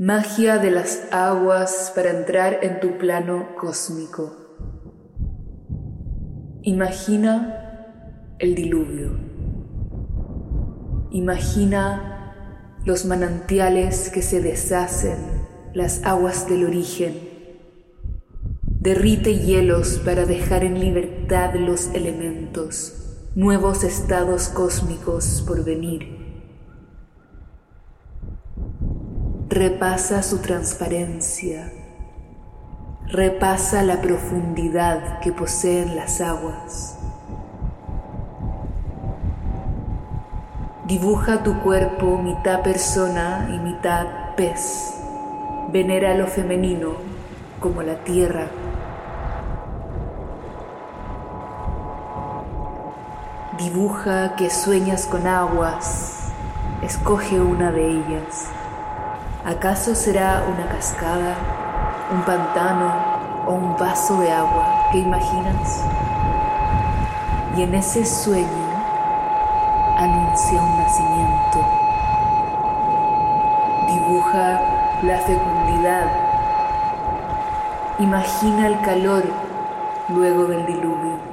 Magia de las aguas para entrar en tu plano cósmico. Imagina el diluvio. Imagina los manantiales que se deshacen, las aguas del origen. Derrite hielos para dejar en libertad los elementos, nuevos estados cósmicos por venir repasa su transparencia, repasa la profundidad que poseen las aguas. Dibuja tu cuerpo mitad persona y mitad pez. Venera lo femenino como la tierra. Dibuja que sueñas con aguas. Escoge una de ellas. ¿Acaso será una cascada, un pantano o un vaso de agua que imaginas? Y en ese sueño anuncia un nacimiento. Dibuja la fecundidad. Imagina el calor luego del diluvio.